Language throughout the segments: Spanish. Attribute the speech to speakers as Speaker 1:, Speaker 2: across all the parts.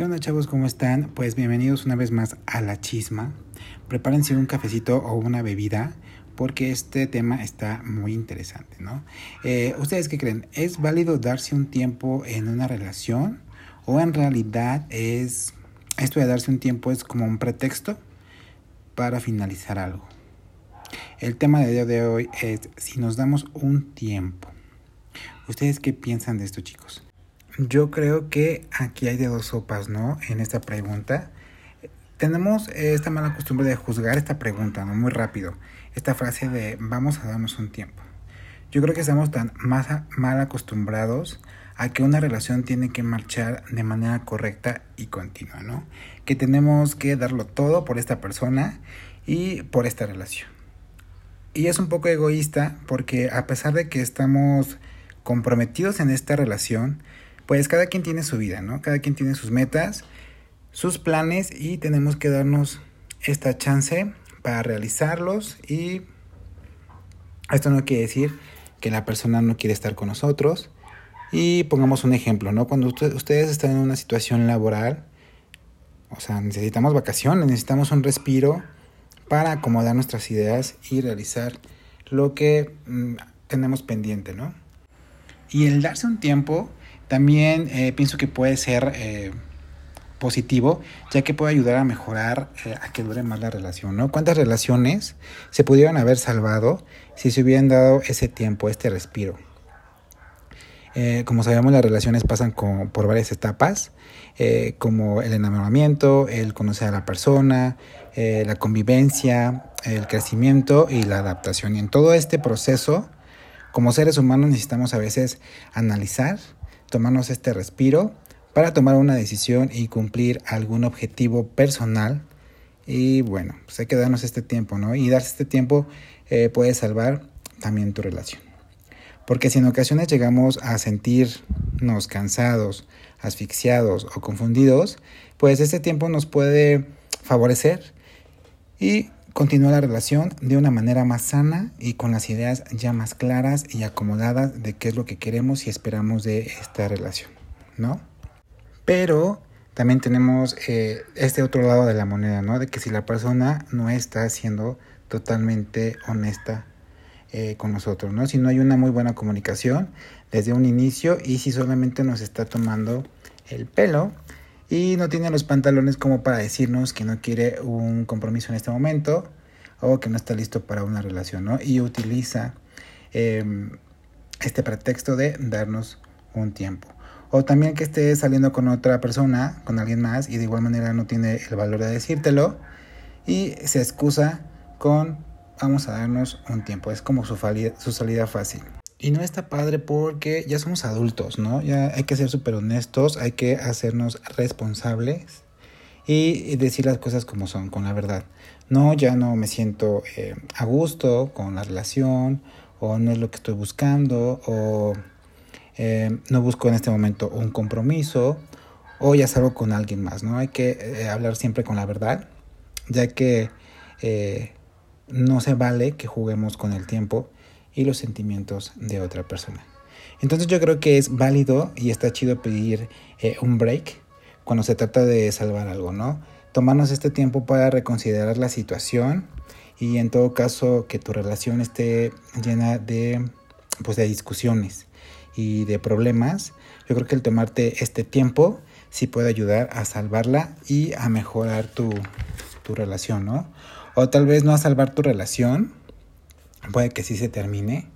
Speaker 1: ¿Qué onda chavos? ¿Cómo están? Pues bienvenidos una vez más a La Chisma. Prepárense un cafecito o una bebida porque este tema está muy interesante, ¿no? Eh, ¿Ustedes qué creen? ¿Es válido darse un tiempo en una relación? ¿O en realidad es esto de darse un tiempo es como un pretexto para finalizar algo? El tema de día de hoy es si nos damos un tiempo. ¿Ustedes qué piensan de esto chicos? Yo creo que aquí hay de dos sopas, ¿no? En esta pregunta. Tenemos esta mala costumbre de juzgar esta pregunta, ¿no? Muy rápido. Esta frase de vamos a darnos un tiempo. Yo creo que estamos tan más mal acostumbrados a que una relación tiene que marchar de manera correcta y continua, ¿no? Que tenemos que darlo todo por esta persona y por esta relación. Y es un poco egoísta porque a pesar de que estamos comprometidos en esta relación, pues cada quien tiene su vida, ¿no? Cada quien tiene sus metas, sus planes y tenemos que darnos esta chance para realizarlos y esto no quiere decir que la persona no quiere estar con nosotros. Y pongamos un ejemplo, ¿no? Cuando ustedes están en una situación laboral, o sea, necesitamos vacaciones, necesitamos un respiro para acomodar nuestras ideas y realizar lo que mm, tenemos pendiente, ¿no? Y el darse un tiempo también eh, pienso que puede ser eh, positivo, ya que puede ayudar a mejorar, eh, a que dure más la relación, ¿no? ¿Cuántas relaciones se pudieron haber salvado si se hubieran dado ese tiempo, este respiro? como sabemos, las relaciones pasan por varias etapas, como el enamoramiento, el conocer a la persona, la convivencia, el crecimiento y la adaptación. Y en todo este proceso, como seres humanos necesitamos a veces analizar, tomarnos este respiro para tomar una decisión y cumplir algún objetivo personal. Y bueno, pues hay que darnos este tiempo, ¿no? Y darse este tiempo eh, puede salvar también tu relación. Porque si en ocasiones llegamos a sentirnos cansados, asfixiados o confundidos, pues este tiempo nos puede favorecer y continúa la relación de una manera más sana y con las ideas ya más claras y acomodadas de qué es lo que queremos y esperamos de esta relación, ¿no? Pero también tenemos eh, este otro lado de la moneda, ¿no? De que si la persona no está siendo totalmente honesta eh, con nosotros, ¿no? Si no hay una muy buena comunicación desde un inicio y si solamente nos está tomando el pelo y no tiene los pantalones como para decirnos que no quiere un compromiso en este momento o que no está listo para una relación, ¿no? Y utiliza em, este pretexto de darnos un tiempo. O también que esté saliendo con otra persona, con alguien más, y de igual manera no tiene el valor de decírtelo y se excusa con vamos a darnos un tiempo. Es como su, su salida fácil. Y no está padre porque ya somos adultos, ¿no? Ya hay que ser súper honestos, hay que hacernos responsables y decir las cosas como son, con la verdad. No, ya no me siento eh, a gusto con la relación o no es lo que estoy buscando o eh, no busco en este momento un compromiso o ya salgo con alguien más, ¿no? Hay que eh, hablar siempre con la verdad, ya que no se vale que juguemos con el tiempo y los sentimientos de otra persona. Entonces yo creo que es válido y está chido pedir eh, un break cuando se trata de salvar algo, ¿no? Tomarnos este tiempo para reconsiderar la situación y en todo caso que tu relación esté llena de, pues, de discusiones y de problemas, yo creo que el tomarte este tiempo sí puede ayudar a salvarla y a mejorar tu, tu relación, ¿no? O tal vez no a salvar tu relación, puede que sí se termine,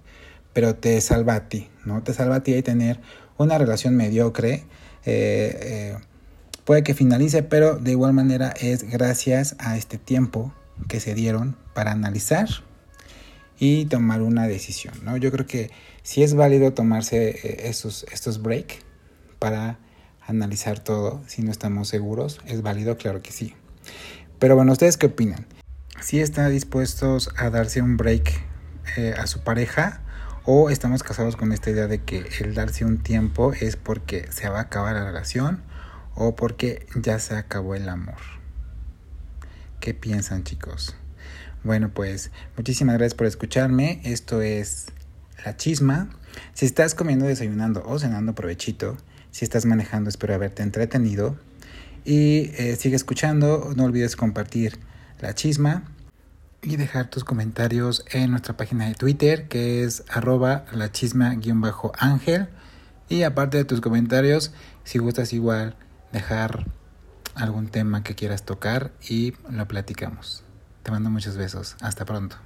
Speaker 1: pero te salva a ti, ¿no? Te salva a ti y tener una relación mediocre. Eh, eh, puede que finalice, pero de igual manera es gracias a este tiempo que se dieron para analizar y tomar una decisión, ¿no? Yo creo que si es válido tomarse eh, estos, estos break para analizar todo, si no estamos seguros, es válido, claro que sí. Pero bueno, ¿ustedes qué opinan? Si están dispuestos a darse un break eh, a su pareja o estamos casados con esta idea de que el darse un tiempo es porque se va a acabar la relación o porque ya se acabó el amor. ¿Qué piensan chicos? Bueno pues muchísimas gracias por escucharme. Esto es La Chisma. Si estás comiendo, desayunando o cenando, provechito. Si estás manejando, espero haberte entretenido. Y eh, sigue escuchando, no olvides compartir la chisma y dejar tus comentarios en nuestra página de Twitter que es arroba la chisma-ángel. Y aparte de tus comentarios, si gustas igual dejar algún tema que quieras tocar y lo platicamos. Te mando muchos besos. Hasta pronto.